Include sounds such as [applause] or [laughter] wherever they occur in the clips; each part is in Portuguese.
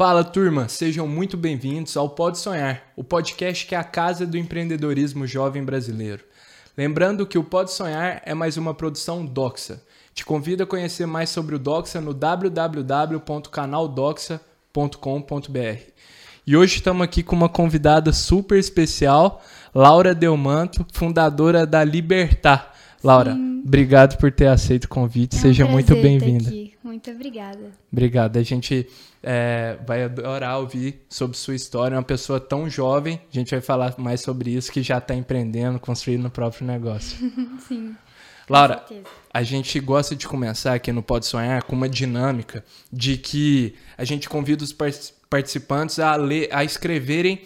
Fala turma, sejam muito bem-vindos ao Pode Sonhar, o podcast que é a casa do empreendedorismo jovem brasileiro. Lembrando que o Pode Sonhar é mais uma produção Doxa. Te convido a conhecer mais sobre o Doxa no www.canaldoxa.com.br. E hoje estamos aqui com uma convidada super especial, Laura Delmanto, fundadora da Libertar. Laura, Sim. obrigado por ter aceito o convite. É um Seja muito bem-vinda. Muito obrigada. Obrigado. A gente é, vai adorar ouvir sobre sua história. Uma pessoa tão jovem, a gente vai falar mais sobre isso, que já está empreendendo, construindo o próprio negócio. [laughs] Sim. Laura, a gente gosta de começar aqui no Pode Sonhar com uma dinâmica de que a gente convida os participantes a ler, a escreverem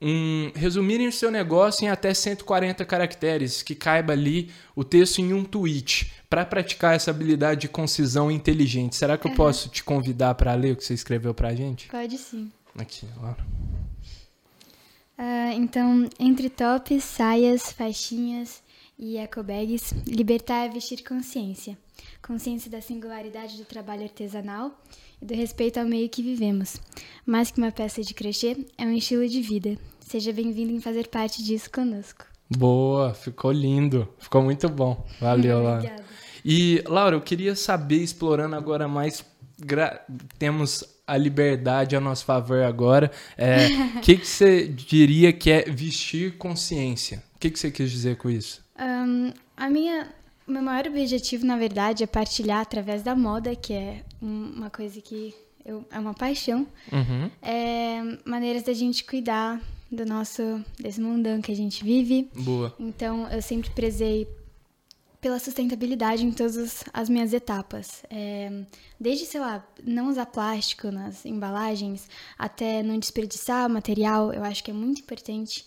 um, resumirem o seu negócio em até 140 caracteres, que caiba ali o texto em um tweet, para praticar essa habilidade de concisão inteligente. Será que eu uhum. posso te convidar para ler o que você escreveu para a gente? Pode sim. Aqui, Laura. Uh, então, entre tops, saias, faixinhas e ecobags, libertar é vestir consciência. Consciência da singularidade do trabalho artesanal e do respeito ao meio que vivemos. Mais que uma peça de crochê, é um estilo de vida. Seja bem-vindo em fazer parte disso conosco. Boa, ficou lindo, ficou muito bom. Valeu, [laughs] Laura. E, Laura, eu queria saber, explorando agora mais, temos a liberdade a nosso favor agora. O é, [laughs] que, que você diria que é vestir consciência? O que, que você quis dizer com isso? Um, a minha meu maior objetivo, na verdade, é partilhar através da moda, que é uma coisa que eu, é uma paixão, uhum. é, maneiras da gente cuidar do nosso desse mundão que a gente vive. Boa. Então, eu sempre prezei pela sustentabilidade em todas as minhas etapas. É, desde, sei lá, não usar plástico nas embalagens, até não desperdiçar material, eu acho que é muito importante.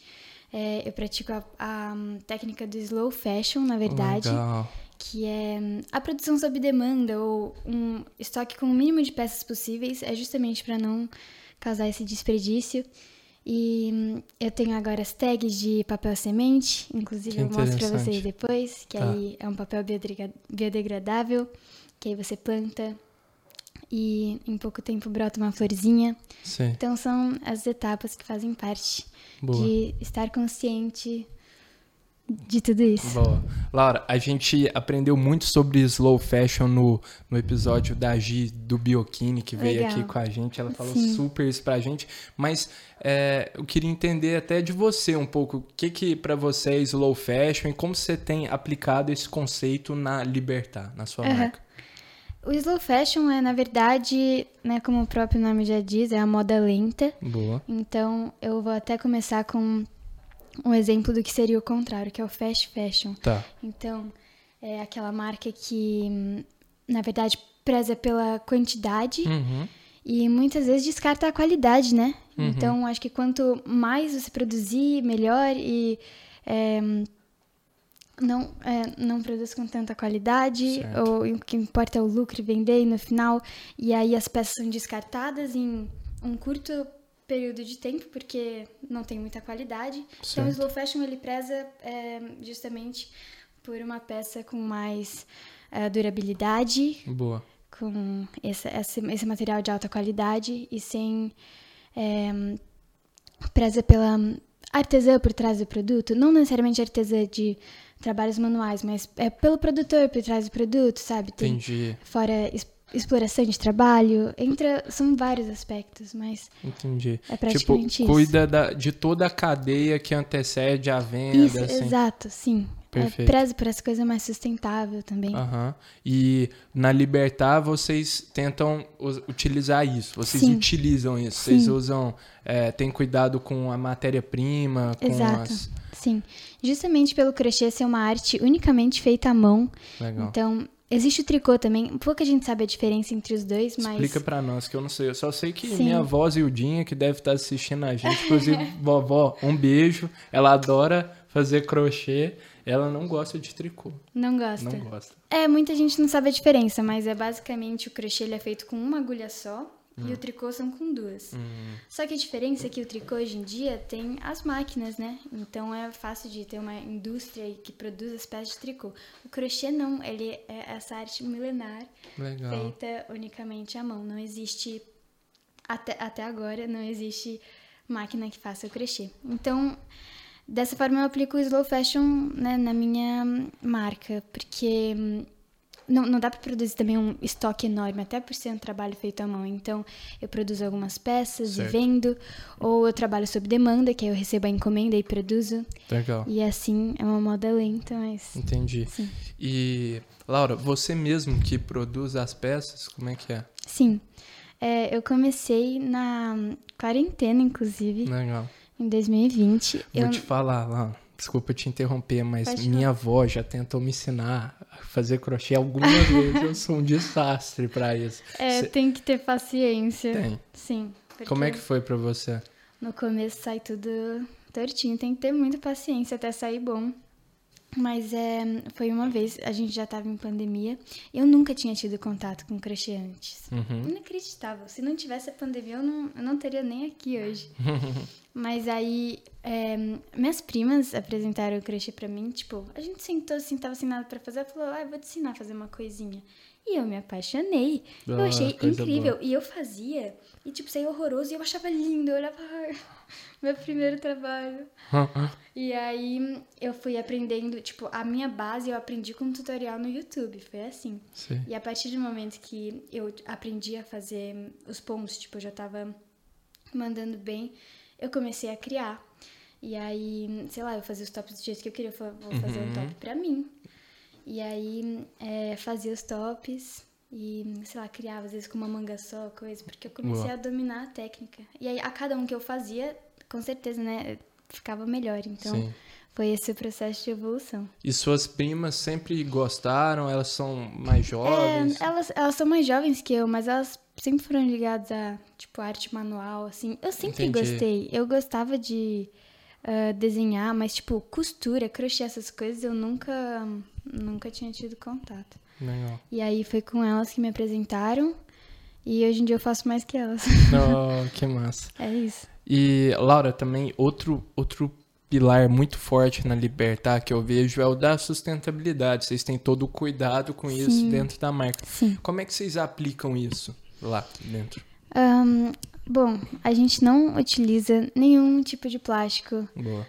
É, eu pratico a, a, técnica do slow fashion, na verdade. Legal. Que é a produção sob demanda ou um estoque com o mínimo de peças possíveis. É justamente para não causar esse desperdício. E eu tenho agora as tags de papel semente, inclusive eu mostro para vocês depois, que tá. aí é um papel biodegradável, que aí você planta e em pouco tempo brota uma florzinha. Sim. Então são as etapas que fazem parte Boa. de estar consciente de tudo isso. Boa. Laura, a gente aprendeu muito sobre slow fashion no, no episódio da Gi do Biokini, que veio Legal. aqui com a gente. Ela falou Sim. super isso pra gente. Mas é, eu queria entender até de você um pouco o que, que para você é slow fashion e como você tem aplicado esse conceito na Libertar, na sua uhum. marca. O slow fashion é, na verdade, né, como o próprio nome já diz, é a moda lenta. Boa. Então, eu vou até começar com um exemplo do que seria o contrário, que é o fast fashion. Tá. Então, é aquela marca que, na verdade, preza pela quantidade uhum. e muitas vezes descarta a qualidade, né? Uhum. Então, acho que quanto mais você produzir, melhor e é, não, é, não produz com tanta qualidade, certo. ou o que importa é o lucro e vender no final, e aí as peças são descartadas em um curto período de tempo, porque não tem muita qualidade. Certo. Então o slow fashion ele preza é, justamente por uma peça com mais é, durabilidade. Boa. Com esse, esse, esse, material de alta qualidade e sem... É, preza pela artesã por trás do produto, não necessariamente artesã de trabalhos manuais, mas é pelo produtor por trás do produto, sabe? Tem Entendi. Fora exploração de trabalho, entra, são vários aspectos, mas Entendi. é praticamente tipo, cuida da, de toda a cadeia que antecede a venda. Isso, assim. exato, sim. É, Perfeito. É, preza por essa coisa mais sustentável também. Uhum. E na Libertar vocês tentam utilizar isso, vocês sim. utilizam isso, sim. vocês usam, é, tem cuidado com a matéria-prima, com Exato. as... Sim, justamente pelo crochê ser uma arte unicamente feita à mão. Legal. Então, Existe o tricô também. Pouca gente sabe a diferença entre os dois, mas. Explica pra nós, que eu não sei. Eu só sei que Sim. minha avó Zildinha, que deve estar assistindo a gente, inclusive, [laughs] vovó, um beijo. Ela adora fazer crochê. Ela não gosta de tricô. Não gosta. Não gosta. É, muita gente não sabe a diferença, mas é basicamente o crochê ele é feito com uma agulha só. Hum. E o tricô são com duas. Hum. Só que a diferença é que o tricô hoje em dia tem as máquinas, né? Então é fácil de ter uma indústria que produz as peças de tricô. O crochê não, ele é essa arte milenar Legal. feita unicamente à mão. Não existe até, até agora não existe máquina que faça o crochê. Então, dessa forma eu aplico o slow fashion né, na minha marca, porque hum, não, não dá para produzir também um estoque enorme, até por ser um trabalho feito à mão. Então, eu produzo algumas peças certo. e vendo, ou eu trabalho sob demanda, que aí eu recebo a encomenda e produzo. Legal. E assim, é uma moda lenta, mas... Entendi. Sim. E, Laura, você mesmo que produz as peças, como é que é? Sim. É, eu comecei na quarentena, inclusive. Legal. Em 2020. Vou eu... te falar, Laura Desculpa te interromper, mas minha avó já tentou me ensinar a fazer crochê algumas vezes. Eu sou um desastre para isso. É, Cê... tem que ter paciência. Tem. Sim. Como é que foi para você? No começo sai tudo tortinho, tem que ter muita paciência até sair bom. Mas é, foi uma vez, a gente já estava em pandemia. Eu nunca tinha tido contato com crochê antes. Uhum. Inacreditável. Se não tivesse a pandemia, eu não, eu não teria nem aqui hoje. [laughs] Mas aí, é, minhas primas apresentaram o crochê pra mim. Tipo, a gente sentou assim, tava sem nada pra fazer. Ela falou, ah, eu vou te ensinar a fazer uma coisinha. E eu me apaixonei. Ah, eu achei incrível. Boa. E eu fazia, e tipo, saía horroroso. E eu achava lindo. Eu olhava, [laughs] meu primeiro trabalho. [laughs] e aí eu fui aprendendo, tipo, a minha base eu aprendi com um tutorial no YouTube. Foi assim. Sim. E a partir do momento que eu aprendi a fazer os pontos, tipo, eu já tava mandando bem, eu comecei a criar. E aí, sei lá, eu fazia os tops do jeito que eu queria. Eu vou fazer uhum. um top pra mim. E aí é, fazia os tops e, sei lá, criava às vezes com uma manga só, coisa, porque eu comecei a dominar a técnica. E aí a cada um que eu fazia, com certeza, né, ficava melhor. Então, Sim. foi esse o processo de evolução. E suas primas sempre gostaram? Elas são mais jovens? É, elas, elas são mais jovens que eu, mas elas sempre foram ligadas a, tipo, arte manual, assim. Eu sempre Entendi. gostei. Eu gostava de uh, desenhar, mas, tipo, costura, crochê, essas coisas, eu nunca Nunca tinha tido contato. Legal. E aí foi com elas que me apresentaram. E hoje em dia eu faço mais que elas. [laughs] Oh, [laughs] que massa. É isso. E, Laura, também outro, outro pilar muito forte na Libertar que eu vejo é o da sustentabilidade. Vocês têm todo o cuidado com Sim. isso dentro da marca. Sim. Como é que vocês aplicam isso lá dentro? Um, bom, a gente não utiliza nenhum tipo de plástico. Boa.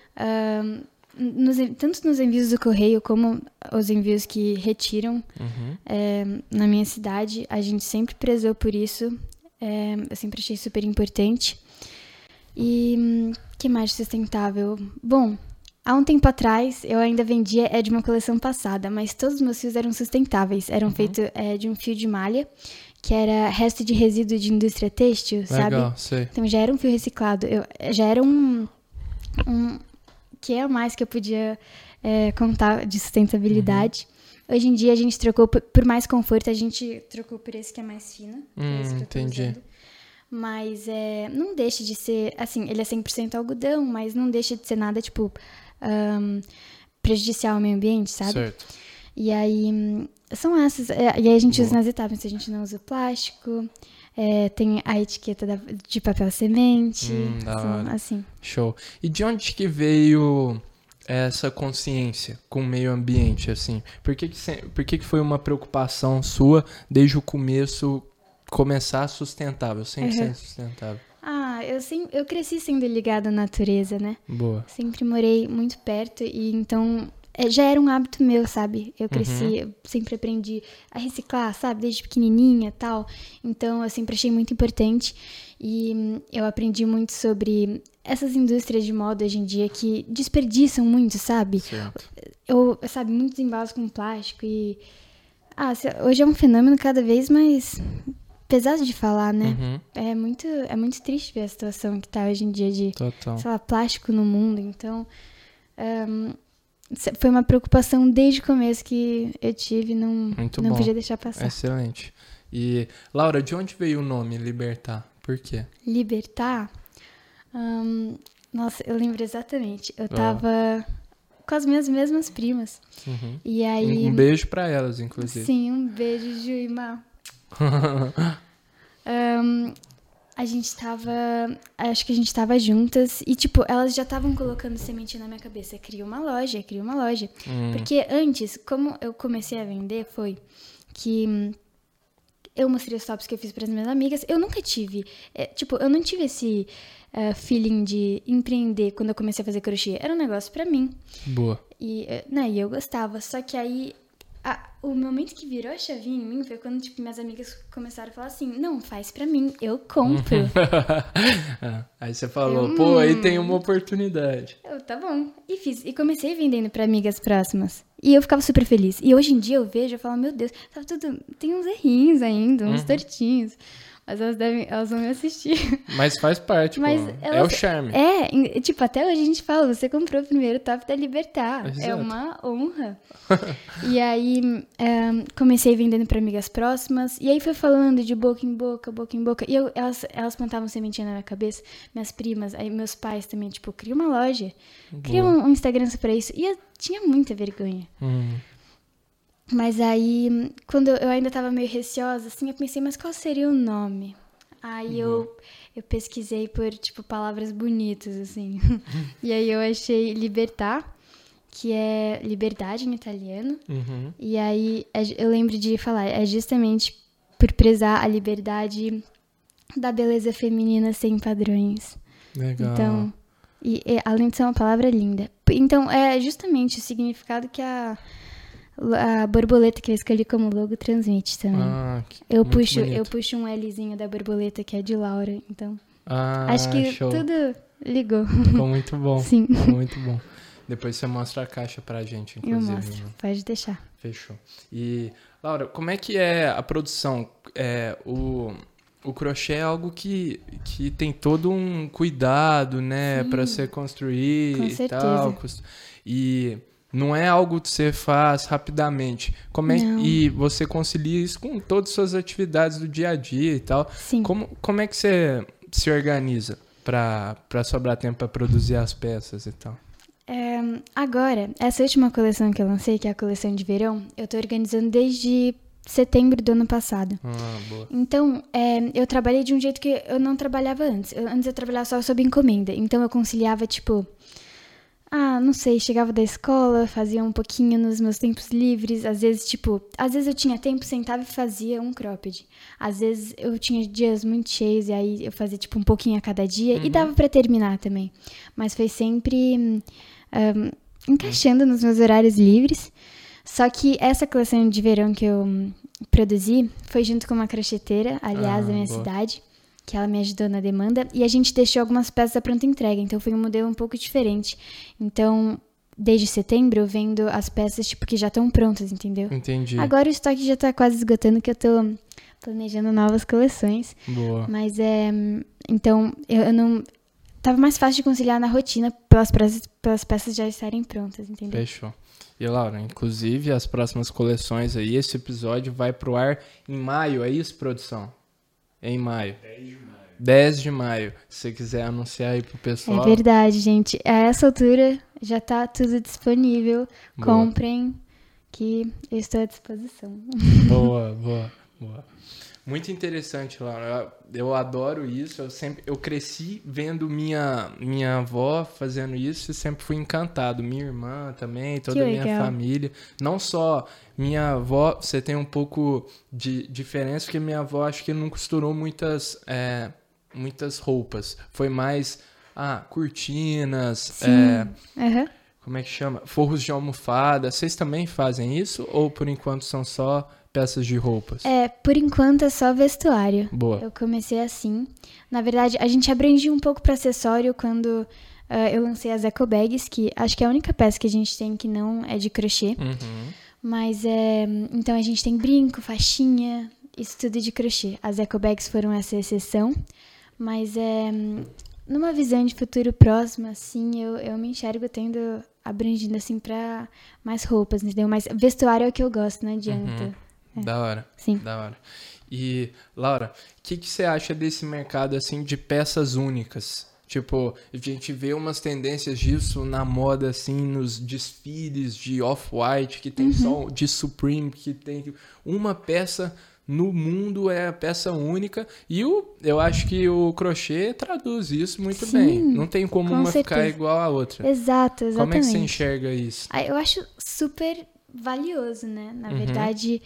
Um, nos, tanto nos envios do correio como os envios que retiram uhum. é, na minha cidade, a gente sempre prezou por isso. É, eu sempre achei super importante. E que mais sustentável? Bom, há um tempo atrás eu ainda vendia é de uma coleção passada, mas todos os meus fios eram sustentáveis. Eram uhum. feitos é, de um fio de malha que era resto de resíduo de indústria têxtil, Legal, sabe? Sei. Então já era um fio reciclado. Eu, já era um, um que é a mais que eu podia é, contar de sustentabilidade. Uhum. Hoje em dia a gente trocou por, por, mais conforto, a gente trocou por esse que é mais fino. É hum, entendi. Mas é, não deixa de ser, assim, ele é 100% algodão, mas não deixa de ser nada, tipo, um, prejudicial ao meio ambiente, sabe? Certo. E aí, são essas. É, e aí a gente Boa. usa nas etapas, a gente não usa plástico, é, tem a etiqueta da, de papel semente. Hum, assim, assim. Show. E de onde que veio essa consciência com o meio ambiente, assim? Por que, que, por que, que foi uma preocupação sua desde o começo começar sustentável, 100% uhum. sustentável? Ah, eu, sim, eu cresci sendo ligada à natureza, né? Boa. Sempre morei muito perto e então é, já era um hábito meu, sabe? Eu cresci, uhum. eu sempre aprendi a reciclar, sabe? Desde pequenininha tal. Então, eu sempre achei muito importante. E hum, eu aprendi muito sobre essas indústrias de moda hoje em dia que desperdiçam muito, sabe? Certo. Eu, sabe, muitos embalos com plástico e... Ah, hoje é um fenômeno cada vez mais pesado de falar, né? Uhum. É muito é muito triste ver a situação que tá hoje em dia de, Total. sei lá, plástico no mundo. Então, um, foi uma preocupação desde o começo que eu tive, não, Muito não bom. podia deixar passar. Excelente. E, Laura, de onde veio o nome Libertar? Por quê? Libertar? nossa, eu lembro exatamente. Eu tava com as minhas mesmas primas. Uhum. E aí... Um beijo para elas, inclusive. Sim, um beijo, Juima. um, [laughs] a gente tava. Acho que a gente tava juntas e, tipo, elas já estavam colocando semente na minha cabeça. Cria uma loja, cria uma loja. Hum. Porque antes, como eu comecei a vender, foi que eu mostrei os tops que eu fiz para as minhas amigas. Eu nunca tive, é, tipo, eu não tive esse uh, feeling de empreender quando eu comecei a fazer crochê. Era um negócio para mim. Boa. E, né, e eu gostava. Só que aí a, o momento que virou a chavinha em mim foi quando, tipo, minhas amigas começaram a falar assim, não, faz pra mim, eu compro. [laughs] É, aí você falou, eu, pô, aí tem uma oportunidade. Eu, tá bom. E fiz. E comecei vendendo pra amigas próximas. E eu ficava super feliz. E hoje em dia eu vejo, eu falo, meu Deus, tá tudo... Tem uns errinhos ainda, uns uhum. tortinhos. Mas elas, devem, elas vão me assistir. [laughs] Mas faz parte, Mas pô. Elas, é o charme. É, tipo, até hoje a gente fala, você comprou o primeiro top da Libertar. Exato. É uma honra. [laughs] e aí, um, comecei vendendo para amigas próximas. E aí foi falando de boca em boca, boca em boca. E eu, elas, elas plantavam sementinha na minha cabeça. Minhas primas, aí meus pais também, tipo, cria uma loja. Cria um, um, Instagram pra isso. E eu tinha muita vergonha. Hum. Mas aí, quando eu ainda tava meio receosa, assim, eu pensei, mas qual seria o nome? Aí uhum. eu, eu pesquisei por, tipo, palavras bonitas, assim. [laughs] e aí eu achei libertar, que é liberdade em italiano. Uhum. E aí é eu lembro de falar, é justamente por prezar a liberdade da beleza feminina sem padrões. Legal. Então, e, e, além de ser uma palavra linda. Então, é justamente o significado que a a borboleta que eu escolhi como logo transmite também. Ah, eu puxo, bonito. eu puxo um Lzinho da borboleta que é de Laura, então. Ah, acho que show. tudo ligou. Ficou muito bom. [laughs] Sim. Ficou muito bom. Depois você mostra a caixa pra gente, inclusive. Eu mostro, né? pode deixar. Fechou. E, Laura, como é que é a produção? É, o, o crochê é algo que, que tem todo um cuidado, né, para ser construir Com e certeza. tal. E não é algo que você faz rapidamente. Como é, e você concilia isso com todas as suas atividades do dia a dia e tal. Sim. Como, como é que você se organiza para sobrar tempo para produzir as peças e tal? É, agora, essa última coleção que eu lancei, que é a coleção de verão, eu estou organizando desde setembro do ano passado. Ah, boa. Então, é, eu trabalhei de um jeito que eu não trabalhava antes. Eu, antes eu trabalhava só sob encomenda. Então, eu conciliava, tipo, ah, não sei, chegava da escola, fazia um pouquinho nos meus tempos livres, às vezes, tipo, às vezes eu tinha tempo, sentava e fazia um cropped. Às vezes eu tinha dias muito cheios e aí eu fazia, tipo, um pouquinho a cada dia uhum. e dava para terminar também. Mas foi sempre um, encaixando nos meus horários livres. Só que essa coleção de verão que eu produzi foi junto com uma crocheteira, aliás, ah, da minha boa. cidade que ela me ajudou na demanda, e a gente deixou algumas peças à pronta entrega, então foi um modelo um pouco diferente. Então, desde setembro eu vendo as peças tipo que já estão prontas, entendeu? Entendi. Agora o estoque já tá quase esgotando que eu tô planejando novas coleções. Boa. Mas é, então eu, eu não tava mais fácil de conciliar na rotina pelas peças, pelas peças já estarem prontas, entendeu? Fechou. E Laura, inclusive as próximas coleções aí, esse episódio vai pro ar em maio, é isso, produção? Em maio. 10 de maio. 10 de maio. Se você quiser anunciar aí pro pessoal. É verdade, gente. A essa altura já tá tudo disponível. Boa. Comprem, que eu estou à disposição. Boa, boa, boa. Muito interessante, Laura. Eu adoro isso. Eu sempre, eu cresci vendo minha minha avó fazendo isso e sempre fui encantado. Minha irmã também, toda a minha família. Não só minha avó, você tem um pouco de diferença porque minha avó acho que não costurou muitas é, muitas roupas. Foi mais ah, cortinas, é, uhum. como é que chama? Forros de almofada. Vocês também fazem isso ou por enquanto são só peças de roupas? É, por enquanto é só vestuário. Boa. Eu comecei assim. Na verdade, a gente abrangiu um pouco para acessório quando uh, eu lancei as eco bags, que acho que é a única peça que a gente tem que não é de crochê. Uhum. Mas é. Então a gente tem brinco, faixinha, isso tudo de crochê. As eco bags foram essa exceção. Mas é. Numa visão de futuro próximo, assim, eu, eu me enxergo tendo abrangindo assim para mais roupas, entendeu? Mas vestuário é o que eu gosto, não adianta. Uhum. É. Da hora. Sim. Da hora. E, Laura, o que, que você acha desse mercado, assim, de peças únicas? Tipo, a gente vê umas tendências disso na moda, assim, nos desfiles de Off-White, que tem uhum. só de Supreme, que tem uma peça no mundo é a peça única. E o, eu acho que o crochê traduz isso muito Sim, bem. Não tem como com uma certeza. ficar igual à outra. Exato, exatamente. Como é que você enxerga isso? Ah, eu acho super valioso, né? Na uhum. verdade,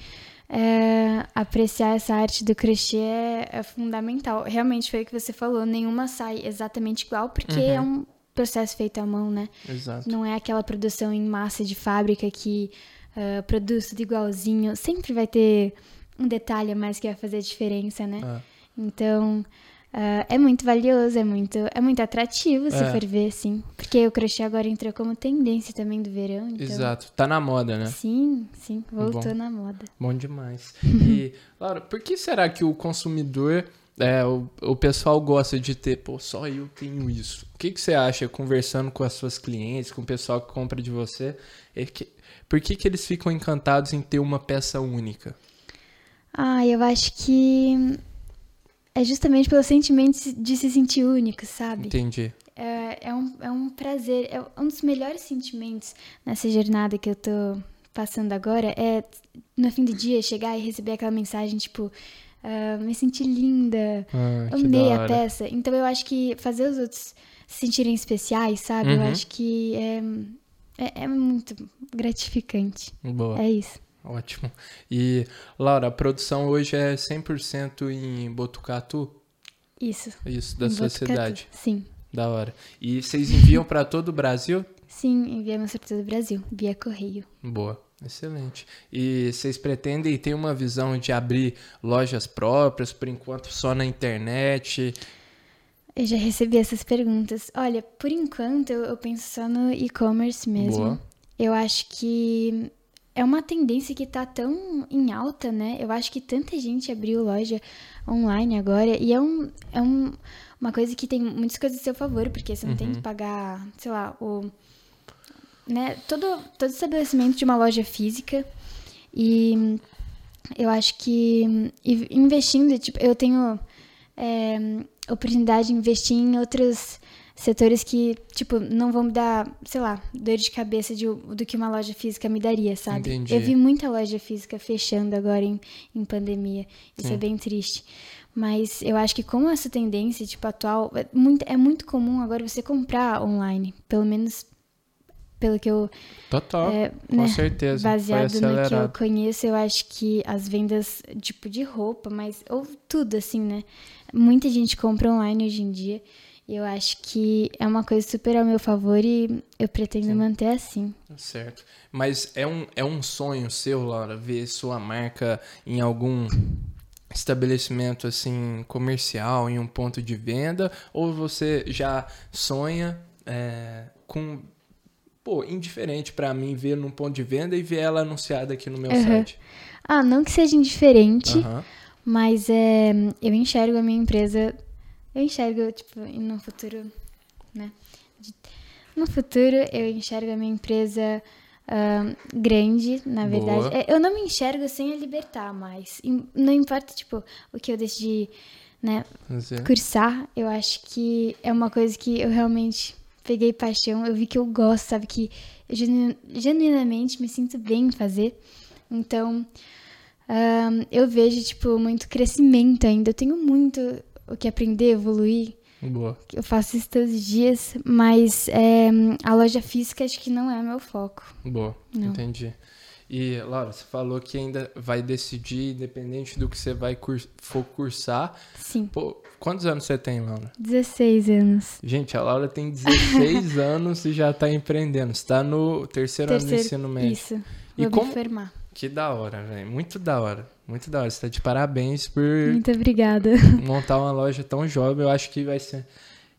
é, apreciar essa arte do crochê é, é, fundamental. Realmente foi o que você falou, nenhuma sai exatamente igual, porque uhum. é um processo feito à mão, né? Exato. Não é aquela produção em massa de fábrica que uh, produz tudo igualzinho. Sempre vai ter um detalhe a mais que vai fazer a diferença, né? Ah. Então, Uh, é muito valioso, é muito, é muito atrativo, se é. for ver, assim. Porque o crochê agora entrou como tendência também do verão. Então... Exato, tá na moda, né? Sim, sim, voltou Bom. na moda. Bom demais. [laughs] e, Laura, por que será que o consumidor, é, o, o pessoal gosta de ter, pô, só eu tenho isso? O que, que você acha, conversando com as suas clientes, com o pessoal que compra de você, é que, por que, que eles ficam encantados em ter uma peça única? Ah, eu acho que é justamente pelo sentimento de se sentir único, sabe? Entendi. É, é, um, é um prazer, é um dos melhores sentimentos nessa jornada que eu tô passando agora. É, no fim do dia, chegar e receber aquela mensagem, tipo, uh, me senti linda, ah, amei a peça. Então eu acho que fazer os outros se sentirem especiais, sabe? Uhum. Eu acho que é, é, é muito gratificante. Boa. É isso. Ótimo. E, Laura, a produção hoje é 100% em Botucatu? Isso. Isso, da em sua Botucatu. cidade? Sim. Da hora. E vocês enviam para todo o Brasil? Sim, enviamos para todo o Brasil, via correio. Boa. Excelente. E vocês pretendem ter uma visão de abrir lojas próprias, por enquanto só na internet? Eu já recebi essas perguntas. Olha, por enquanto eu, eu penso só no e-commerce mesmo. Boa. Eu acho que é uma tendência que tá tão em alta, né? Eu acho que tanta gente abriu loja online agora e é, um, é um, uma coisa que tem muitas coisas a seu favor, porque você não uhum. tem que uhum. pagar, sei lá, o. Né, todo, todo estabelecimento de uma loja física. E eu acho que investindo, tipo, eu tenho é, oportunidade de investir em outros setores que, tipo, não vão me dar, sei lá, dor de cabeça de, do que uma loja física me daria, sabe? Entendi. Eu vi muita loja física fechando agora em, em pandemia. Isso é é bem triste. Mas eu acho que com essa tendência, tipo, atual, é muito, é muito comum agora você comprar online. Pelo menos pelo que eu. Total. É, com né, certeza. Baseado no que eu conheço, eu acho que as vendas, tipo, de roupa, mas. Ou tudo, assim, né? Muita gente compra online hoje em dia. Eu acho que é uma coisa super ao meu favor e eu pretendo Sim. manter assim. Certo. Mas é um, é um sonho seu, Laura, ver sua marca em algum estabelecimento assim comercial, em um ponto de venda? Ou você já sonha é, com. Pô, indiferente para mim ver num ponto de venda e ver ela anunciada aqui no meu uhum. site? Ah, não que seja indiferente, uhum. mas é, eu enxergo a minha empresa eu enxergo, tipo, no futuro, né? No futuro, eu enxergo a minha empresa uh, grande, na verdade. Boa. É, eu não me enxergo sem a libertar mais. Não importa, tipo, o que eu decidi, né, cursar, eu acho que é uma coisa que eu realmente peguei paixão. Eu vi que eu gosto, sabe? Que eu genu genuinamente me sinto bem em fazer. Então, eu vejo, tipo, muito crescimento ainda. Eu tenho muito o que aprender, evoluir. Boa. Eu faço isso todos os dias, mas é, a loja física acho que não é meu foco. Boa, não. entendi. E, Laura, você falou que ainda vai decidir, independente do que você vai cur for cursar. Sim. Pô, quantos anos você tem, Laura? 16 anos. Gente, a Laura tem 16 [laughs] anos e já está empreendendo. Você está no terceiro, terceiro, ano do ensino médio. Isso, vou e como... formar. Que da hora, velho. Muito da hora. Muito da hora. Você tá de parabéns por. Muito obrigada. Montar uma loja tão jovem. Eu acho que vai ser.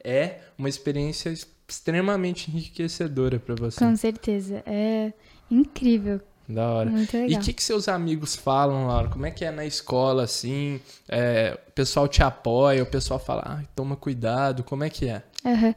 É uma experiência extremamente enriquecedora para você. Com certeza. É incrível. Da hora. Muito legal. E o que, que seus amigos falam, Laura? Como é que é na escola, assim? É, o pessoal te apoia, o pessoal fala, ah, toma cuidado, como é que é? Uhum.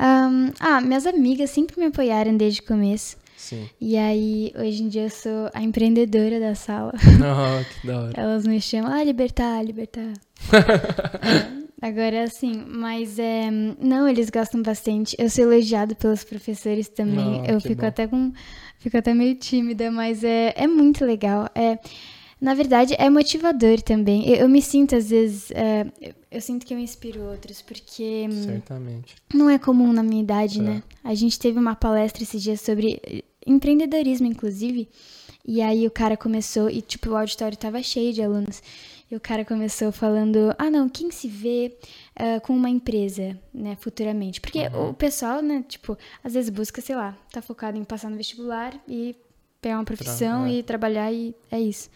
Um, ah, minhas amigas sempre me apoiaram desde o começo. Sim. E aí, hoje em dia, eu sou a empreendedora da sala. Oh, [laughs] que da hora. Elas me chamam, ah, libertar, libertar. [laughs] é, agora assim, mas é, não, eles gostam bastante. Eu sou elogiada pelos professores também. Oh, eu fico bom. até com. Fico até meio tímida, mas é, é muito legal. É, Na verdade, é motivador também. Eu, eu me sinto, às vezes, uh, eu, eu, sinto que eu inspiro outros, porque. Hum, Certamente. Não é comum na minha idade, é. né? A gente teve uma palestra esses dias sobre eh, empreendedorismo, inclusive. E aí o cara começou, e tipo, o auditório tava cheio de alunos. E o cara começou falando: ah, não, quem se vê uh, com uma empresa, né, futuramente? Porque uhum. o pessoal, né, tipo, às vezes busca, sei lá, tá focado em passar no vestibular e pegar uma profissão é. e trabalhar e é isso.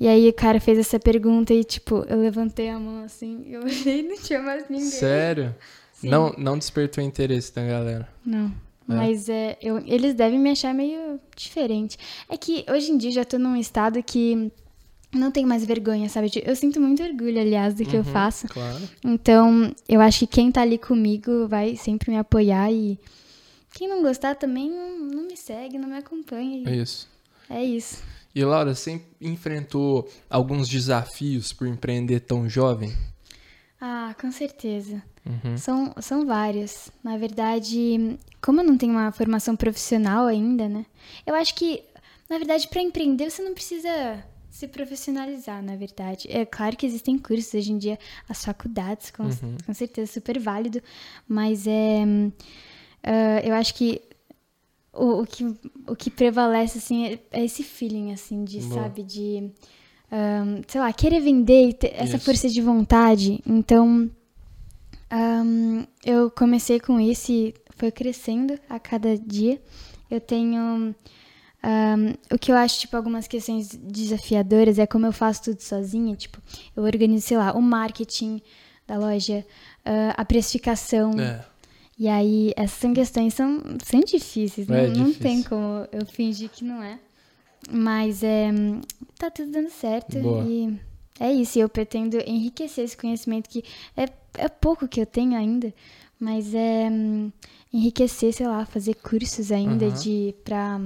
E aí o cara fez essa pergunta e, tipo, eu levantei a mão assim, eu olhei e não tinha mais ninguém. Sério? Não, não despertou interesse da galera? Não. É. Mas é, eu, eles devem me achar meio diferente. É que hoje em dia já tô num estado que não tenho mais vergonha, sabe? Eu sinto muito orgulho, aliás, do que uhum, eu faço. Claro. Então, eu acho que quem tá ali comigo vai sempre me apoiar e quem não gostar também não, não me segue, não me acompanha. É isso. É isso. E Laura, você enfrentou alguns desafios por empreender tão jovem? Ah, com certeza. Uhum. São, são vários. Na verdade, como eu não tenho uma formação profissional ainda, né? Eu acho que, na verdade, para empreender você não precisa se profissionalizar, na verdade. É claro que existem cursos hoje em dia, as faculdades, com, uhum. com certeza, super válido, mas é Uh, eu acho que o, o, que o que prevalece, assim, é, é esse feeling, assim, de, Boa. sabe, de, um, sei lá, querer vender e ter essa isso. força de vontade. Então, um, eu comecei com isso e foi crescendo a cada dia. Eu tenho... Um, o que eu acho, tipo, algumas questões desafiadoras é como eu faço tudo sozinha. Tipo, eu organizo, sei lá, o marketing da loja, uh, a precificação, é. E aí, essas questões são, são difíceis, é não, difícil. não tem como eu fingir que não é. Mas é, tá tudo dando certo Boa. e é isso. Eu pretendo enriquecer esse conhecimento que é, é pouco que eu tenho ainda, mas é enriquecer, sei lá, fazer cursos ainda uhum. de pra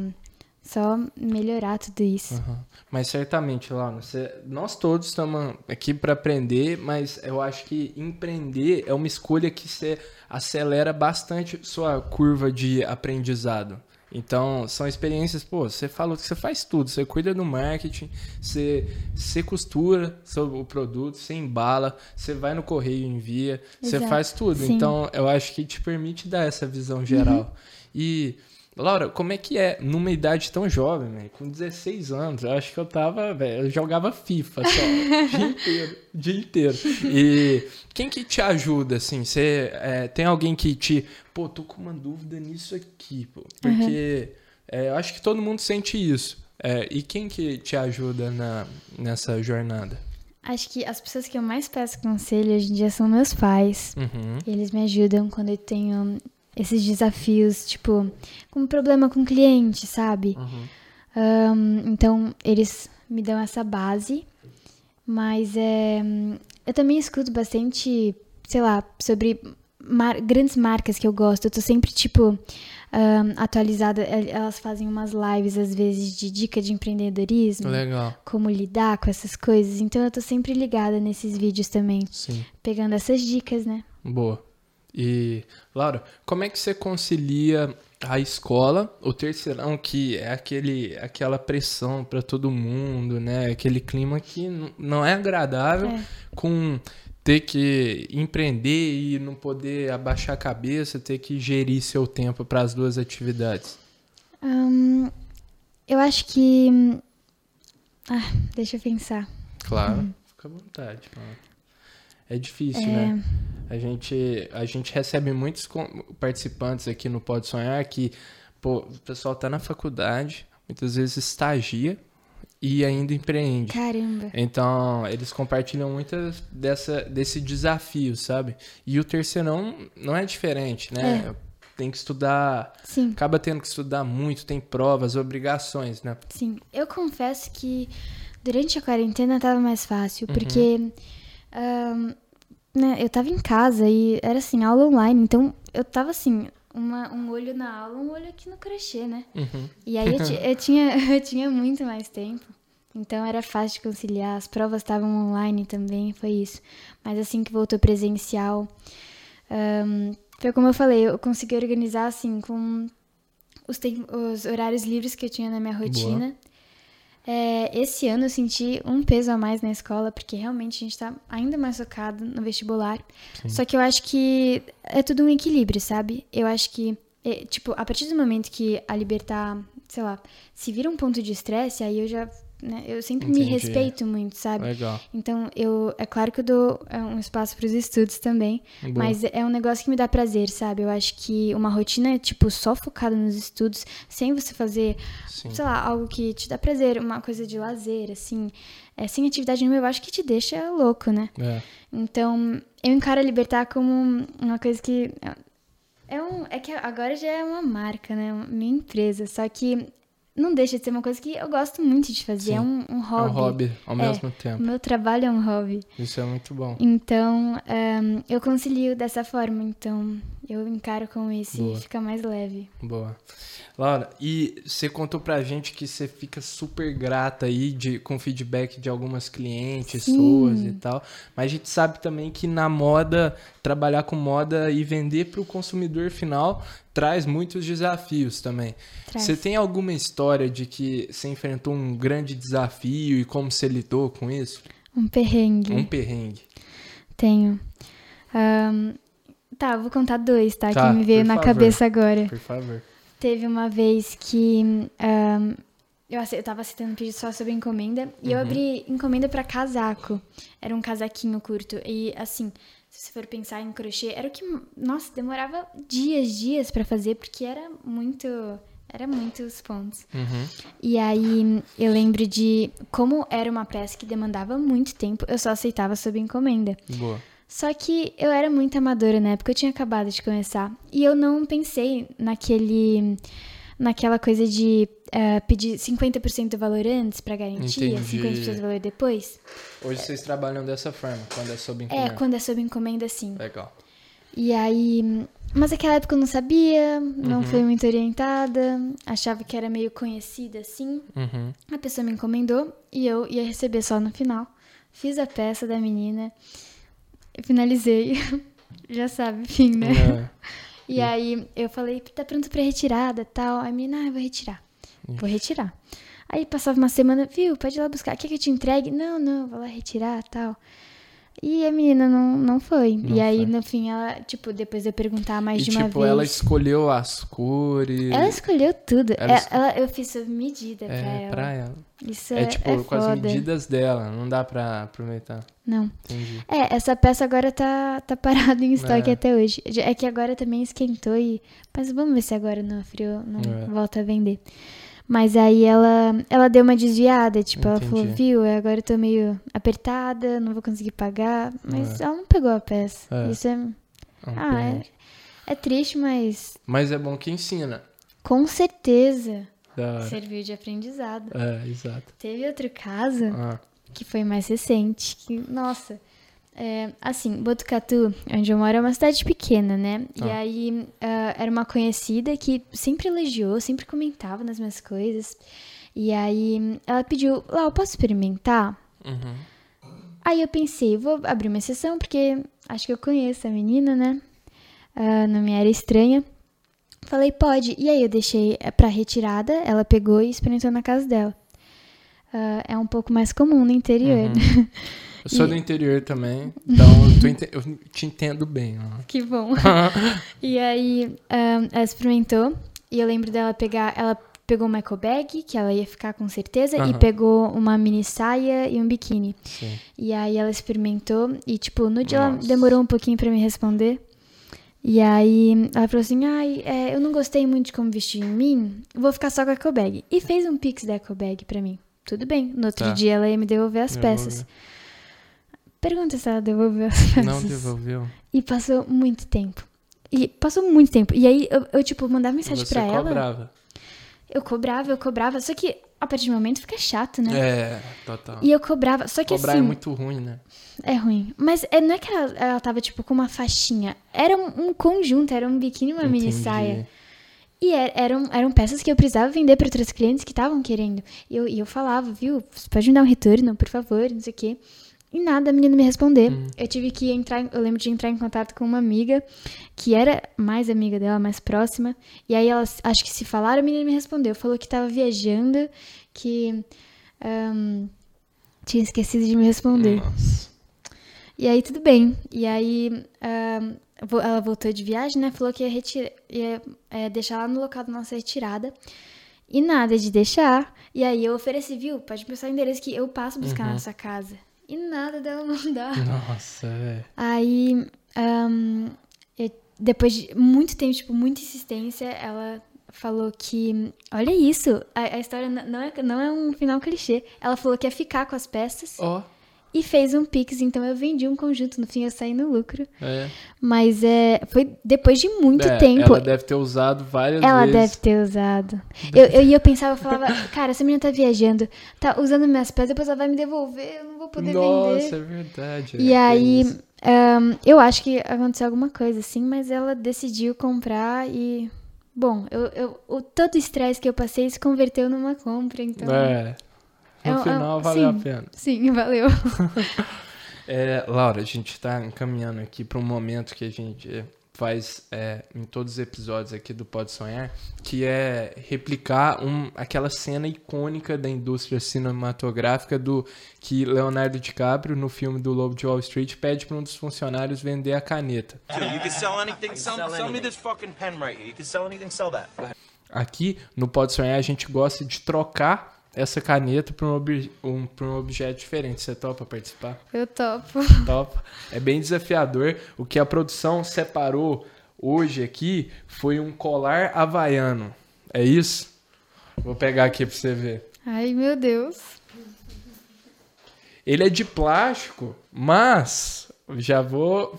só melhorar tudo isso. Uhum. Mas certamente, Laura, você, nós todos estamos aqui para aprender, mas eu acho que empreender é uma escolha que você acelera bastante sua curva de aprendizado. Então, são experiências, pô, você falou que você faz tudo, você cuida do marketing, você, você costura o produto, você embala, você vai no correio e envia, Exato. você faz tudo. Sim. Então, eu acho que te permite dar essa visão geral. Uhum. E Laura, como é que é numa idade tão jovem, véio, com 16 anos? Eu acho que eu tava, velho, eu jogava FIFA só, o dia inteiro, dia inteiro. E quem que te ajuda, assim? Você é, tem alguém que te, pô, tô com uma dúvida nisso aqui, pô, porque uhum. é, eu acho que todo mundo sente isso. É, e quem que te ajuda na, nessa jornada? Acho que as pessoas que eu mais peço conselho hoje em dia são meus pais. Uhum. Eles me ajudam quando eu tenho esses desafios, tipo, com problema com cliente, sabe? Uhum. Um, então, eles me dão essa base, mas é, eu também escuto bastante, sei lá, sobre mar grandes marcas que eu gosto. Eu tô sempre, tipo, um, atualizada. Elas fazem umas lives, às vezes, de dica de empreendedorismo. Legal. Como lidar com essas coisas. Então, eu tô sempre ligada nesses vídeos também. Sim. Pegando essas dicas, né? Boa. E, Laura, como é que você concilia a escola, o terceirão, que é aquele, aquela pressão para todo mundo, né? Aquele clima que não é agradável, é. com ter que empreender e não poder abaixar a cabeça, ter que gerir seu tempo para as duas atividades? Eu acho que. Ah, deixa eu pensar. Claro, uhum. fica à vontade. É difícil, é... né? A gente, a gente recebe muitos participantes aqui no Pode Sonhar que pô, o pessoal tá na faculdade, muitas vezes estagia e ainda empreende. Caramba. Então, eles compartilham muitas dessa, desse desafio, sabe? E o terceirão não é diferente, né? É. Tem que estudar. Sim. Acaba tendo que estudar muito, tem provas, obrigações, né? Sim. Eu confesso que durante a quarentena tava mais fácil, uhum. porque um, né, eu tava em casa e era assim, aula online, então eu tava assim, uma, um olho na aula, um olho aqui no crochê, né? Uhum. E aí eu, [laughs] eu, tinha, [laughs] eu tinha muito mais tempo. Então era fácil de conciliar, as provas estavam online também, foi isso. Mas assim que voltou presencial, um, foi como eu falei, eu consegui organizar assim com os, os horários livres que eu tinha na minha rotina. É, esse ano eu senti um peso a mais na escola, porque realmente a gente tá ainda mais focado no vestibular. Sim. Só que eu acho que é tudo um equilíbrio, sabe? Eu acho que, é, tipo, a partir do momento que a libertar, sei lá, se vira um ponto de estresse, aí eu já né? Eu sempre Entendi. me respeito muito, sabe? Legal. Então, eu, é claro que eu dou é, um espaço para os estudos também, Boa. mas é um negócio que me dá prazer, sabe? Eu acho que uma rotina, tipo, só focada nos estudos, sem você fazer, Sim. sei lá, algo que te dá prazer, uma coisa de lazer, assim, é, sem atividade nenhuma, eu acho que te deixa louco, né? É. Então, eu encaro a Libertar como uma coisa que é, um, é que agora já é uma marca, né? Minha empresa. Só que não deixa de ser uma coisa que eu gosto muito de fazer. É um, um, hobby. É um hobby ao é, mesmo tempo. Meu trabalho é um hobby. Isso é muito bom. Então, um, eu concilio dessa forma. Então, eu encaro com isso Boa. e fica mais leve. Boa. Laura, e você contou pra gente que você fica super grata aí de, com feedback de algumas clientes Sim. suas e tal. Mas a gente sabe também que na moda, trabalhar com moda e vender para o consumidor final traz muitos desafios também. Traz. Você tem alguma história de que você enfrentou um grande desafio e como você lidou com isso? Um perrengue. Um perrengue. Tenho. Um, tá, vou contar dois, tá? tá que me veio na favor. cabeça agora. Por favor. Teve uma vez que um, eu, eu tava aceitando pedido só sobre encomenda e uhum. eu abri encomenda para casaco. Era um casaquinho curto. E assim, se você for pensar em crochê, era o que, nossa, demorava dias, dias para fazer, porque era muito. Era muitos pontos. Uhum. E aí eu lembro de como era uma peça que demandava muito tempo, eu só aceitava sob encomenda. Boa. Só que eu era muito amadora na época, eu tinha acabado de começar. E eu não pensei naquele. naquela coisa de uh, pedir 50% do valor antes para garantia, Entendi. 50% do valor depois. Hoje vocês trabalham dessa forma, quando é sob encomenda? É, quando é sob encomenda, sim. Legal. E aí. Mas naquela época eu não sabia, não uhum. fui muito orientada, achava que era meio conhecida assim. Uhum. A pessoa me encomendou e eu ia receber só no final. Fiz a peça da menina finalizei. [laughs] Já sabe, fim, né? É. [laughs] E aí eu falei, tá pronto pra retirada tal. Aí a menina, ah, eu vou retirar. Isso. Vou retirar. Aí passava uma semana, viu, pode ir lá buscar. Quer que eu te entregue? Não, não, vou lá retirar tal. E a menina não, não foi. Não e aí, foi. no fim, ela, tipo, depois de eu perguntar mais e, de uma tipo, vez. Tipo, ela escolheu as cores. Ela escolheu tudo. Ela, é, ela eu fiz sob medida é, pra ela. Pra ela. Isso é, tipo, é com as medidas dela, não dá pra aproveitar. Não. Entendi. É, essa peça agora tá, tá parada em estoque é. até hoje. É que agora também esquentou e. Mas vamos ver se agora no frio não é. volta a vender. Mas aí ela, ela deu uma desviada, tipo, Entendi. ela falou, viu, agora eu tô meio apertada, não vou conseguir pagar. Mas é. ela não pegou a peça. É. Isso é. é ah, é, é triste, mas. Mas é bom que ensina. Com certeza. Serviu de aprendizado. É, exato. Teve outro caso ah. que foi mais recente, que, nossa, é, assim, Botucatu, onde eu moro, é uma cidade pequena, né? Ah. E aí uh, era uma conhecida que sempre elogiou, sempre comentava nas minhas coisas. E aí ela pediu, lá, eu posso experimentar? Uhum. Aí eu pensei, vou abrir uma exceção, porque acho que eu conheço a menina, né? Uh, não me era estranha. Falei, pode. E aí eu deixei eh, pra retirada, ela pegou e experimentou na casa dela. Uh, é um pouco mais comum no interior. Uhum. [laughs] Eu sou e... do interior também, então eu, eu te entendo bem. Ó. Que bom. [laughs] e aí, um, ela experimentou, e eu lembro dela pegar. Ela pegou uma eco bag, que ela ia ficar com certeza, uhum. e pegou uma mini saia e um biquíni. Sim. E aí ela experimentou, e tipo, no dia Nossa. ela demorou um pouquinho para me responder. E aí ela falou assim: ai, é, eu não gostei muito de como vestiu em mim, vou ficar só com a eco bag. E fez um pix da eco bag pra mim. Tudo bem. No outro tá. dia ela ia me devolver as peças. Pergunta se ela devolveu as peças. Não devolveu. E passou muito tempo. E passou muito tempo. E aí eu, eu tipo, mandava mensagem Você pra ela. Você cobrava. Eu cobrava, eu cobrava. Só que a partir do momento fica chato, né? É, total. E eu cobrava. Só que Cobrar é assim. é muito ruim, né? É ruim. Mas é, não é que ela, ela tava, tipo, com uma faixinha. Era um, um conjunto, era um biquíni e uma Entendi. mini saia. E er, eram, eram peças que eu precisava vender para outros clientes que estavam querendo. E eu, e eu falava, viu? Você pode me dar um retorno, por favor, não sei o quê. E nada, a menina me responder. Hum. Eu tive que entrar, eu lembro de entrar em contato com uma amiga que era mais amiga dela, mais próxima. E aí elas, acho que se falaram, a menina me respondeu. Falou que estava viajando, que um, tinha esquecido de me responder. Nossa. E aí, tudo bem. E aí, um, ela voltou de viagem, né? Falou que ia, retira, ia é, deixar lá no local da nossa retirada. E nada de deixar. E aí eu ofereci, viu? Pode pensar o endereço que eu passo buscar uhum. na sua casa. E nada dela [laughs] mandar. Nossa, velho. Aí, um, eu, depois de muito tempo, tipo, muita insistência, ela falou que. Olha isso! A, a, história não é, não é um final clichê. Ela falou que ia ficar com as peças. Ó. Oh e fez um Pix, então eu vendi um conjunto, no fim eu saí no lucro. É. Mas é, foi depois de muito é, tempo. Ela deve ter usado várias ela vezes. Ela deve ter usado. Eu, eu, eu pensava, eu falava, cara, essa menina tá viajando, tá usando minhas peças, depois ela vai me devolver, eu não vou poder Nossa, vender. Nossa, é verdade. E é, aí, um, eu acho que aconteceu alguma coisa assim, mas ela decidiu comprar e... Bom, eu, eu, o, todo o estresse que eu passei se converteu numa compra, então... É, no é, final, é, valeu sim, a pena. Sim, [laughs] valeu. [laughs] é, Laura, a gente está encaminhando aqui para um momento que a gente faz é, em todos os episódios aqui do Pode Sonhar, que é replicar um, aquela cena icônica da indústria cinematográfica do que Leonardo DiCaprio, no filme do Lobo de Wall Street, pede para um dos funcionários vender a caneta. Aqui no Pode Sonhar a gente gosta de trocar essa caneta para um, ob um, um objeto diferente. Você topa participar? Eu topo. [laughs] Topa. É bem desafiador. O que a produção separou hoje aqui foi um colar havaiano. É isso? Vou pegar aqui para você ver. Ai, meu Deus. Ele é de plástico, mas já vou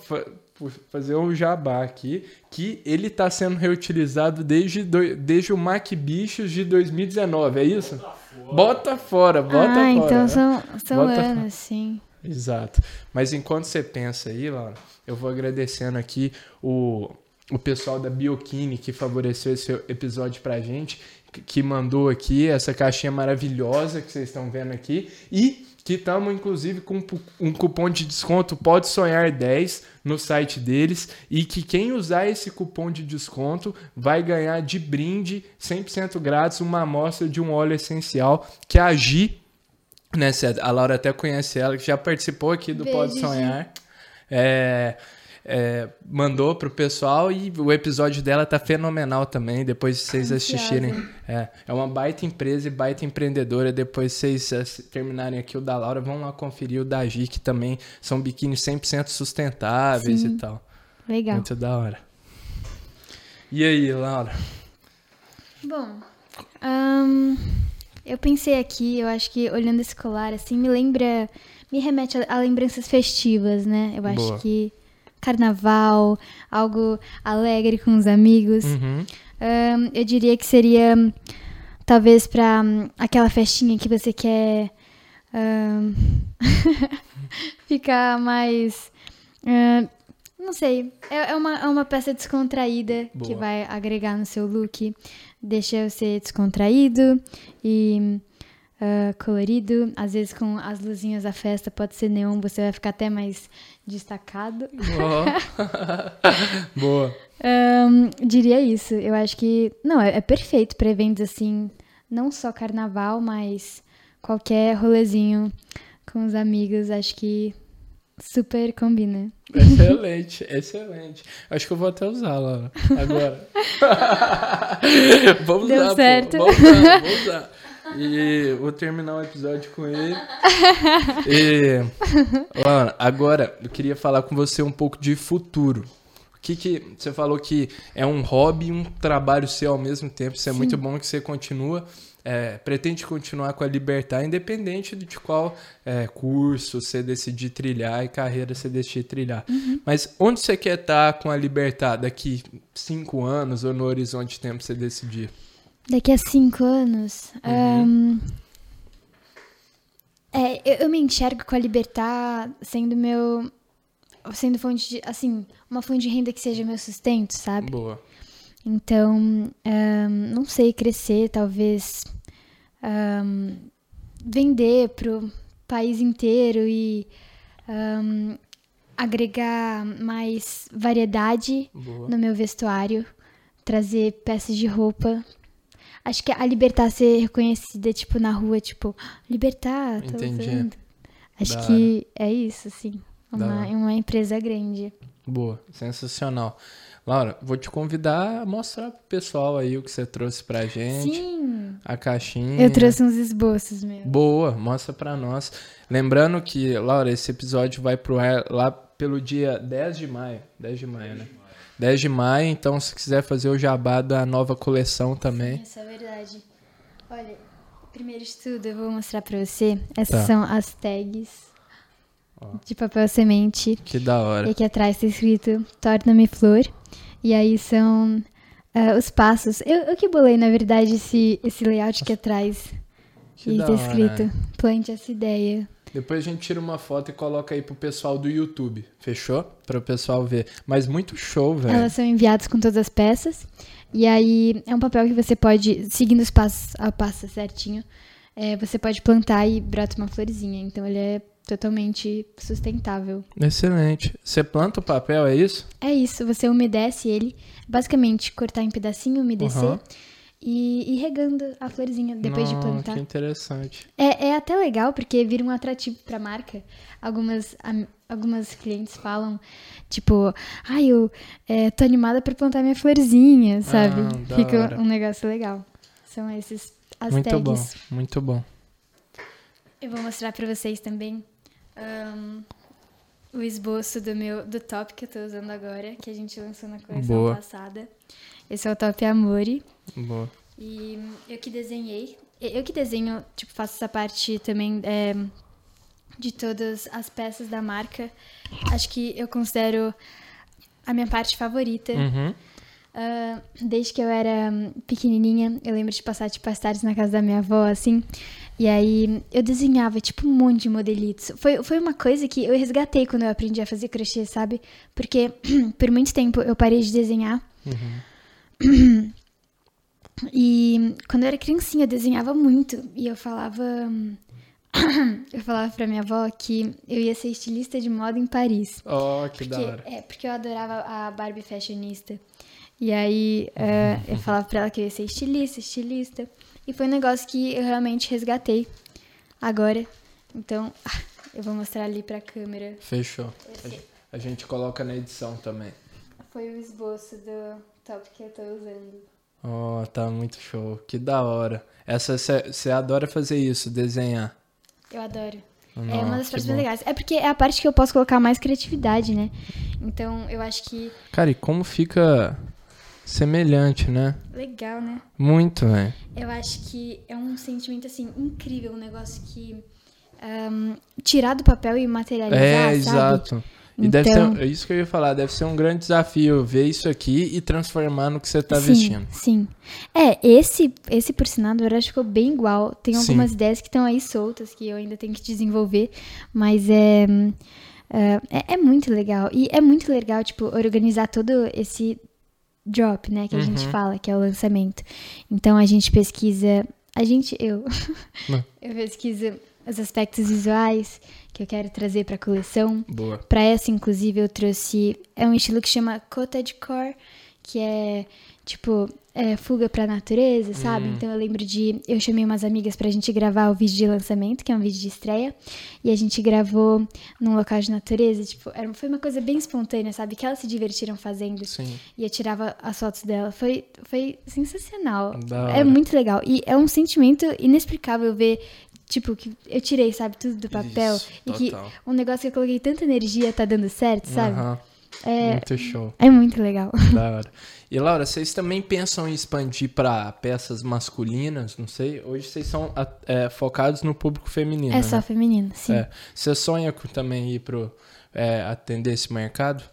fazer um jabá aqui, que ele está sendo reutilizado desde, do, desde o Mac Bichos de 2019, é isso? Bota fora, bota ah, fora. Ah, então são, são anos, fora. sim. Exato. Mas enquanto você pensa aí, Laura, eu vou agradecendo aqui o, o pessoal da Biokine que favoreceu esse episódio pra gente, que mandou aqui essa caixinha maravilhosa que vocês estão vendo aqui. E que estamos inclusive com um cupom de desconto Pode Sonhar 10 no site deles e que quem usar esse cupom de desconto vai ganhar de brinde 100% grátis uma amostra de um óleo essencial que a Gi, né, a Laura até conhece ela, que já participou aqui do Beijo, Pode Sonhar. É, é, mandou pro pessoal e o episódio dela tá fenomenal também. Depois de vocês assistirem. É, é uma baita empresa e baita empreendedora. Depois vocês terminarem aqui o da Laura, vão lá conferir o da Gi, que também são biquínis 100% sustentáveis Sim. e tal. Legal. Muito da hora. E aí, Laura? Bom, um, eu pensei aqui, eu acho que olhando esse colar, assim, me lembra. Me remete a, a lembranças festivas, né? Eu acho Boa. que carnaval, algo alegre com os amigos. Uhum. Um, eu diria que seria talvez para um, aquela festinha que você quer um, [laughs] ficar mais. não sei. É, é, uma, é uma peça descontraída Boa. que vai agregar no seu look. Deixa você descontraído e uh, colorido. Às vezes com as luzinhas da festa pode ser neon, você vai ficar até mais destacado. [laughs] Boa. Boa. Um, diria isso. Eu acho que. Não, é, é perfeito para eventos assim, não só carnaval, mas qualquer rolezinho com os amigos. Acho que super combina. Excelente, [laughs] excelente. Acho que eu vou até usar, Laura, agora. [laughs] vamos Deu usar, certo. Pô. Vamos usar, vamos usar. E vou terminar o episódio com ele. [laughs] E, agora eu queria falar com você um pouco de futuro. O que, que você falou que é um hobby e um trabalho seu ao mesmo tempo. Isso é Sim. muito bom que você continua. É, pretende continuar com a Libertar, independente de qual é, curso você decidir trilhar e carreira você decidir trilhar. Uhum. Mas onde você quer estar com a Libertar daqui cinco anos ou no horizonte de tempo você decidir? Daqui a cinco anos. Uhum. Um, é, eu, eu, me enxergo com a Libertar sendo meu. sendo fonte de. assim, uma fonte de renda que seja meu sustento, sabe? Boa. Então, um, não sei, crescer, talvez. Um, vender pro país inteiro e um, agregar mais variedade Boa. no meu vestuário, trazer peças de roupa Acho que a Libertar ser reconhecida, tipo, na rua, tipo, Libertar, tô Entendi. usando. Acho Da que é isso, assim. Uma, hora. uma empresa grande. Boa, sensacional. Laura, vou te convidar a mostrar pro pessoal aí o que você trouxe pra gente. Sim! A caixinha. Eu trouxe uns esboços mesmo. Boa, mostra pra nós. Lembrando que, Laura, esse episódio vai pro ar lá pelo dia 10 de maio. 10 de maio, né? 10 de maio, então se quiser fazer o jabá da nova coleção também. Isso é verdade. Olha, primeiro de tudo, eu vou mostrar pra você. Essas Tá. são as tags de papel semente. Que da E hora. aqui atrás tá escrito Torna-me Flor. E aí são ah, os passos. Eu, eu que bolei, na verdade, esse, esse layout aqui atrás. Que e tá hora. escrito Plante essa ideia. Depois a gente tira uma foto e coloca aí pro pessoal do YouTube. Fechou? Para o pessoal ver. Mas muito show, velho. Elas são enviadas com todas as peças. E aí é um papel que você pode, seguindo os passos a passo certinho, é, você pode plantar e brota uma florzinha. Então ele é totalmente sustentável. Excelente. Você planta o papel, é isso? É isso, você umedece ele, basicamente cortar em pedacinho, umedecer Aham. E ir regando a florzinha depois de plantar. Que interessante. É, é até legal porque vira um atrativo pra marca. Algumas, algumas clientes falam, tipo, ai, eu é, tô animada pra plantar minha florzinha, sabe? Ah, Fica hora. um negócio legal. São esses as muito tags. bom, muito bom. Eu vou mostrar pra vocês também ahn, o esboço do meu do top que eu tô usando agora, que a gente lançou na coleção Boa. passada. Esse é o top Amore. Boa. E eu que desenhei. Eu que desenho, tipo, faço essa parte também é, de todas as peças da marca. Acho que eu considero a minha parte favorita. Uhum. Ah, desde que eu era pequenininha, eu lembro de passar, tipo, as tardes na casa da minha avó, assim. E aí eu desenhava, tipo, um monte de modelitos. Foi, foi uma coisa que eu resgatei quando eu aprendi a fazer crochê, sabe? Porque [clears throat] por muito tempo eu parei de desenhar. E quando eu era criancinha, eu desenhava muito. E eu falava. [clears throat] eu falava pra minha avó que eu ia ser estilista de moda em Paris. Oh, que da Porque, hora. é, porque eu adorava a Barbie fashionista. E aí é, eu [laughs] falava pra ela que eu ia ser estilista, estilista. E foi um negócio que eu realmente resgatei agora. Então, [laughs] eu vou mostrar ali pra câmera. Fechou. A gente coloca na edição também. foi o esboço do top que eu tô usando. Oh, tá muito show. Que da hora. Essa você adora fazer isso, desenhar. Eu adoro. é uma das partes mais legais. É porque é a parte que eu posso colocar mais criatividade, né? Então, eu acho que. Cara, e como fica semelhante, né? Legal, né? Muito, velho. Eu acho que é um sentimento, assim, incrível. Um negócio que. ahn, tirar do papel e materializar, É, sabe? exato. E deve Então- ser, é isso que eu ia falar, deve ser um grande desafio ver isso aqui e transformar no que você tá sim, vestindo. Sim. É, esse, esse por sinal, na verdade, ficou bem igual. Tem Sim. algumas ideias que estão aí soltas que eu ainda tenho que desenvolver, mas é, é, é- é muito legal. E é muito legal, tipo, organizar todo esse drop, né, que a gente Uhum. fala, que é o lançamento. Então a gente pesquisa. A gente, eu. [laughs] Eu pesquiso os aspectos visuais que eu quero trazer para a coleção. Boa. Para essa, inclusive, eu trouxe. É um estilo que chama cottagecore, que é tipo é, fuga pra natureza, sabe? Hum. Então eu lembro de. Eu chamei umas amigas pra gente gravar o vídeo de lançamento, que é um vídeo de estreia, e a gente gravou num local de natureza. Tipo, era, foi uma coisa bem espontânea, sabe? Que elas se divertiram fazendo. Sim. E eu tirava as fotos dela. Foi, foi sensacional. É muito legal. E é um sentimento inexplicável ver. Tipo, que eu tirei, sabe, tudo do papel. Isso, e que um negócio que eu coloquei tanta energia tá dando certo, sabe? Aham. É, Muito show. é muito legal. [laughs] Da hora. E Laura, vocês também pensam em expandir pra peças masculinas? Não sei. Hoje vocês são é, focados no público feminino. É só né? feminino, sim. É. Você sonha com também ir pro é, atender esse mercado?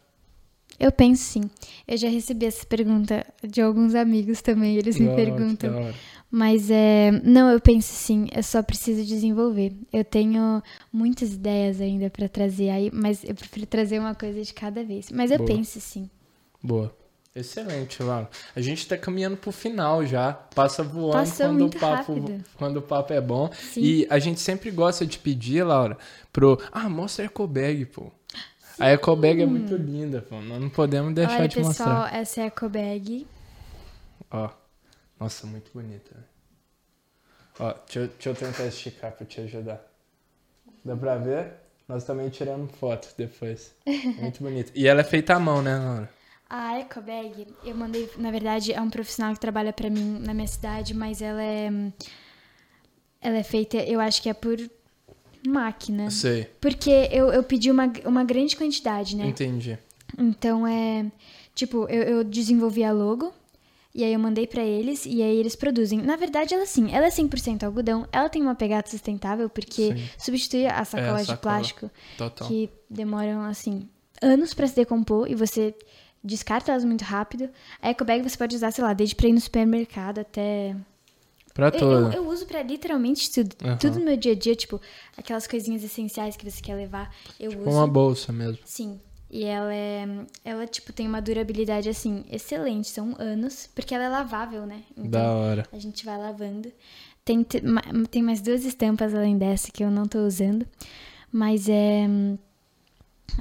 Eu penso sim. Eu já recebi essa pergunta de alguns amigos também, eles me Oh, que perguntam. Mas é. Não, eu penso sim, eu só preciso desenvolver. Eu tenho muitas ideias ainda pra trazer aí, mas eu prefiro trazer uma coisa de cada vez. Mas eu Boa. penso sim. Boa. Excelente, Laura. A gente tá caminhando pro final já. Passa voando Passou quando o, papo, rápido. quando o papo é bom. Sim. E a gente sempre gosta de pedir, Laura, pro. Ah, mostra a ecobag, pô. A ecobag é muito linda, pô. Nós não podemos deixar Olha, de pessoal, mostrar. essa é a ecobag. Ó. Nossa, muito bonita. Ó, deixa eu, deixa eu tentar esticar pra te ajudar. Dá pra ver? Nós também tiramos foto depois. [laughs] Muito bonita. E ela é feita à mão, né, Laura? A EcoBag, eu mandei, na verdade, é um profissional que trabalha para mim na minha cidade, mas ela é ela é feita, eu acho que é por máquina. Sei. Porque eu, eu pedi uma, uma grande quantidade, né? Entendi. Então é, tipo, eu, eu desenvolvi a logo e aí eu mandei para eles e aí eles produzem. Na verdade, ela sim, ela é 100% algodão, ela tem uma pegada sustentável porque Sim. substitui a sacola É, de sacola. plástico Total. que demoram assim anos para se decompor e você descarta elas muito rápido. A EcoBag você pode usar, sei lá, desde pra ir no supermercado até Pra eu, eu, eu uso pra literalmente tudo. Aham. Tudo no meu dia a dia, tipo, aquelas coisinhas essenciais que você quer levar, eu uso. Uma bolsa mesmo. Sim. E ela é. Ela, tipo, tem uma durabilidade, assim, excelente. São anos, porque ela é lavável, né? Então, Da hora. a gente vai lavando. Tem, tem mais duas estampas além dessa que eu não tô usando. Mas é.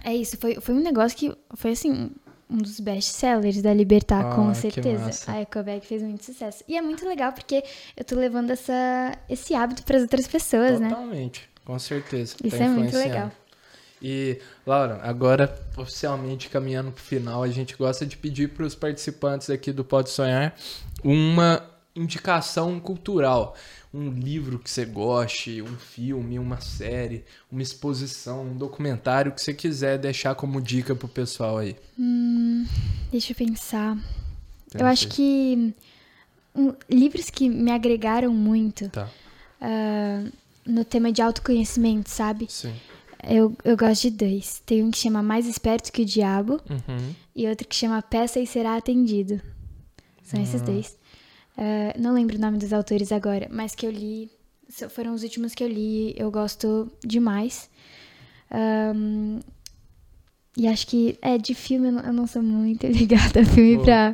É isso. Foi, foi um negócio que foi, assim, um dos best sellers da Libertar, Ah, com certeza. A EcoBag fez muito sucesso. E é muito legal porque eu tô levando essa, esse hábito pras outras pessoas, né? Totalmente. Com certeza. Isso tá é muito legal. E, Laura, agora, oficialmente caminhando pro final, a gente gosta de pedir para os participantes aqui do Pode Sonhar uma indicação cultural. Um livro que você goste, um filme, uma série, uma exposição, um documentário que você quiser deixar como dica pro pessoal aí. Deixa eu pensar. Tem eu acho que um, livros que me agregaram muito Tá, ah, no tema de autoconhecimento, sabe? sim. Eu, eu gosto de dois. Tem um que chama Mais Esperto que o Diabo Uhum. e outro que chama Peça e Será Atendido. São esses Ah. dois. Ah, não lembro o nome dos autores agora, mas que eu li. Foram os últimos que eu li. Eu gosto demais. Ahn, e acho que, é, de filme eu não, eu não sou muito [laughs] ligada a filme Boa. pra,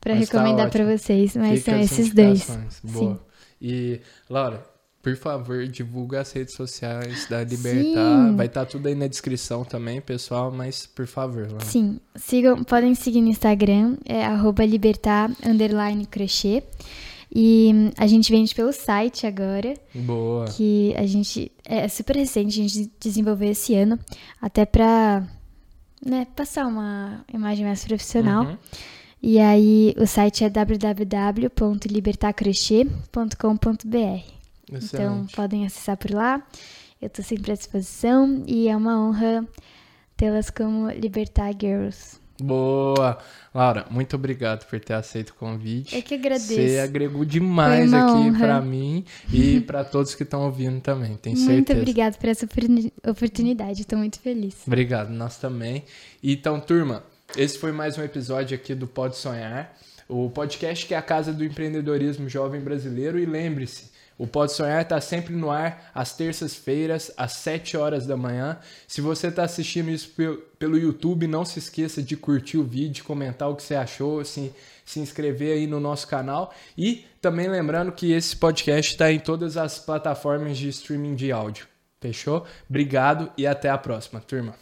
pra Mas tá recomendar pra ótimo. vocês, mas Fica são as esses dois. Boa. Sim. E, Laura, por favor, divulga as redes sociais da Libertar. Sim. Vai estar tudo aí na descrição também, pessoal, mas por favor, Laura. Sim, sigam, podem seguir no Instagram, é arroba libertar crochê. E hum, a gente vende pelo site agora, Boa. que a gente é super recente, a gente desenvolveu esse ano, até pra né, passar uma imagem mais profissional. Uhum. E aí o site é www.libertarcrochê.com.br. Então Excelente. podem acessar por lá. Eu tô sempre à disposição e é uma honra tê-las como Libertar Girls. Boa. Laura, muito obrigado por ter aceito o convite. Eu que agradeço. Você agregou demais aqui pra mim e [laughs] pra todos que estão ouvindo também, tenho Muito certeza. obrigada por essa oportuni- oportunidade, estou muito feliz. Obrigado, nós também. Então, turma, esse foi mais um episódio aqui do Pode Sonhar, o podcast que é a casa do empreendedorismo jovem brasileiro. E lembre-se, o Pode Sonhar está sempre no ar às terças-feiras, às 7 horas da manhã. Se você está assistindo isso pe- pelo YouTube, não se esqueça de curtir o vídeo, comentar o que você achou, se, se inscrever aí no nosso canal. E também lembrando que esse podcast está em todas as plataformas de streaming de áudio. Fechou? Obrigado e até a próxima, turma.